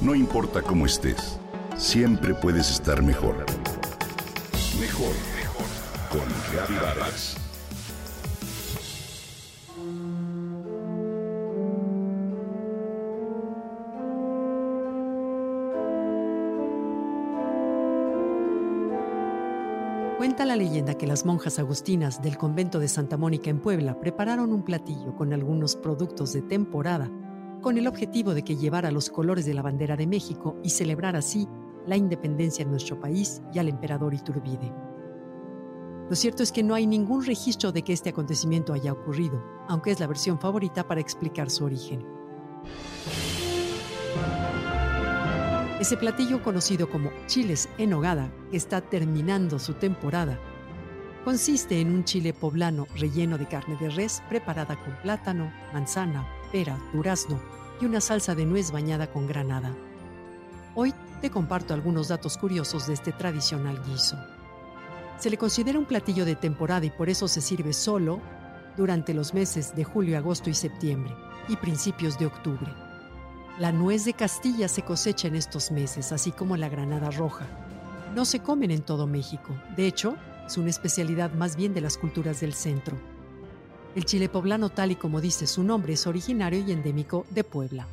No importa cómo estés, siempre puedes estar mejor. Mejor, mejor. Con Reavivadas. Cuenta la leyenda que las monjas agustinas del convento de Santa Mónica en Puebla prepararon un platillo con algunos productos de temporada con el objetivo de que llevara los colores de la bandera de México y celebrar así la independencia en nuestro país y al emperador Iturbide. Lo cierto es que no hay ningún registro de que este acontecimiento haya ocurrido, aunque es la versión favorita para explicar su origen. Ese platillo conocido como chiles en hogada, que está terminando su temporada, consiste en un chile poblano relleno de carne de res preparada con plátano, manzana, pera, durazno y una salsa de nuez bañada con granada. Hoy te comparto algunos datos curiosos de este tradicional guiso. Se le considera un platillo de temporada y por eso se sirve solo durante los meses de julio, agosto y septiembre y principios de octubre. La nuez de Castilla se cosecha en estos meses, así como la granada roja. No se comen en todo México, de hecho, es una especialidad más bien de las culturas del centro. El chile poblano, tal y como dice su nombre, es originario y endémico de Puebla.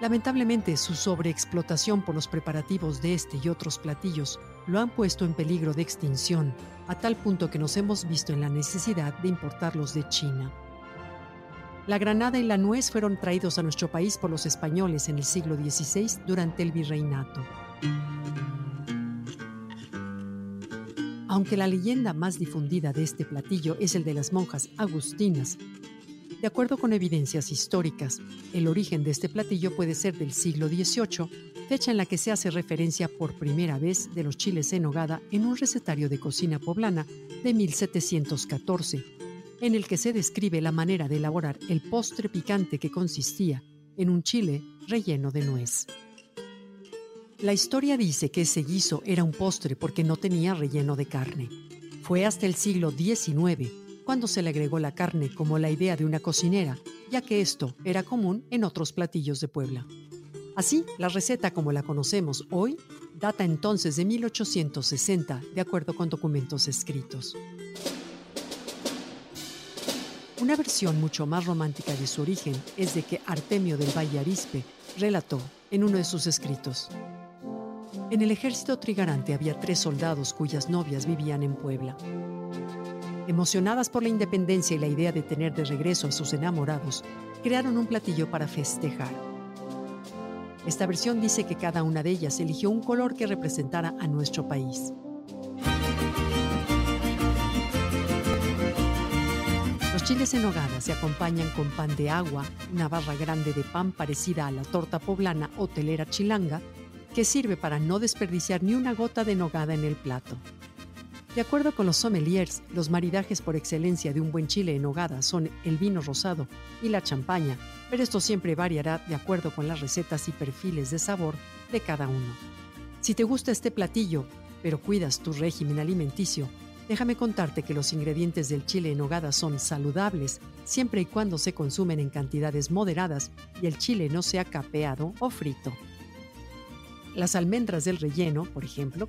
Lamentablemente, su sobreexplotación por los preparativos de este y otros platillos lo han puesto en peligro de extinción, a tal punto que nos hemos visto en la necesidad de importarlos de China. La granada y la nuez fueron traídos a nuestro país por los españoles en el siglo XVI durante el virreinato. Aunque la leyenda más difundida de este platillo es el de las monjas agustinas, de acuerdo con evidencias históricas, el origen de este platillo puede ser del siglo XVIII, fecha en la que se hace referencia por primera vez de los chiles en nogada en un recetario de cocina poblana de 1714, en el que se describe la manera de elaborar el postre picante que consistía en un chile relleno de nuez. La historia dice que ese guiso era un postre porque no tenía relleno de carne. Fue hasta el siglo XIX cuando se le agregó la carne como la idea de una cocinera, ya que esto era común en otros platillos de Puebla. Así, la receta como la conocemos hoy data entonces de 1860, de acuerdo con documentos escritos. Una versión mucho más romántica de su origen es de que Artemio del Valle Arispe relató en uno de sus escritos. En el ejército trigarante había tres soldados cuyas novias vivían en Puebla. Emocionadas por la independencia y la idea de tener de regreso a sus enamorados, crearon un platillo para festejar. Esta versión dice que cada una de ellas eligió un color que representara a nuestro país. Los chiles en hogada se acompañan con pan de agua, una barra grande de pan parecida a la torta poblana o telera chilanga, que sirve para no desperdiciar ni una gota de nogada en el plato. De acuerdo con los sommeliers, los maridajes por excelencia de un buen chile en nogada son el vino rosado y la champaña, pero esto siempre variará de acuerdo con las recetas y perfiles de sabor de cada uno. Si te gusta este platillo, pero cuidas tu régimen alimenticio, déjame contarte que los ingredientes del chile en nogada son saludables siempre y cuando se consumen en cantidades moderadas y el chile no sea capeado o frito. Las almendras del relleno, por ejemplo,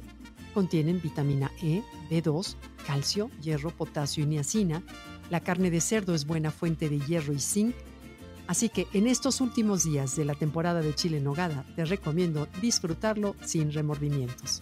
contienen vitamina E, B2, calcio, hierro, potasio y niacina. La carne de cerdo es buena fuente de hierro y zinc. Así que en estos últimos días de la temporada de chile en nogada te recomiendo disfrutarlo sin remordimientos.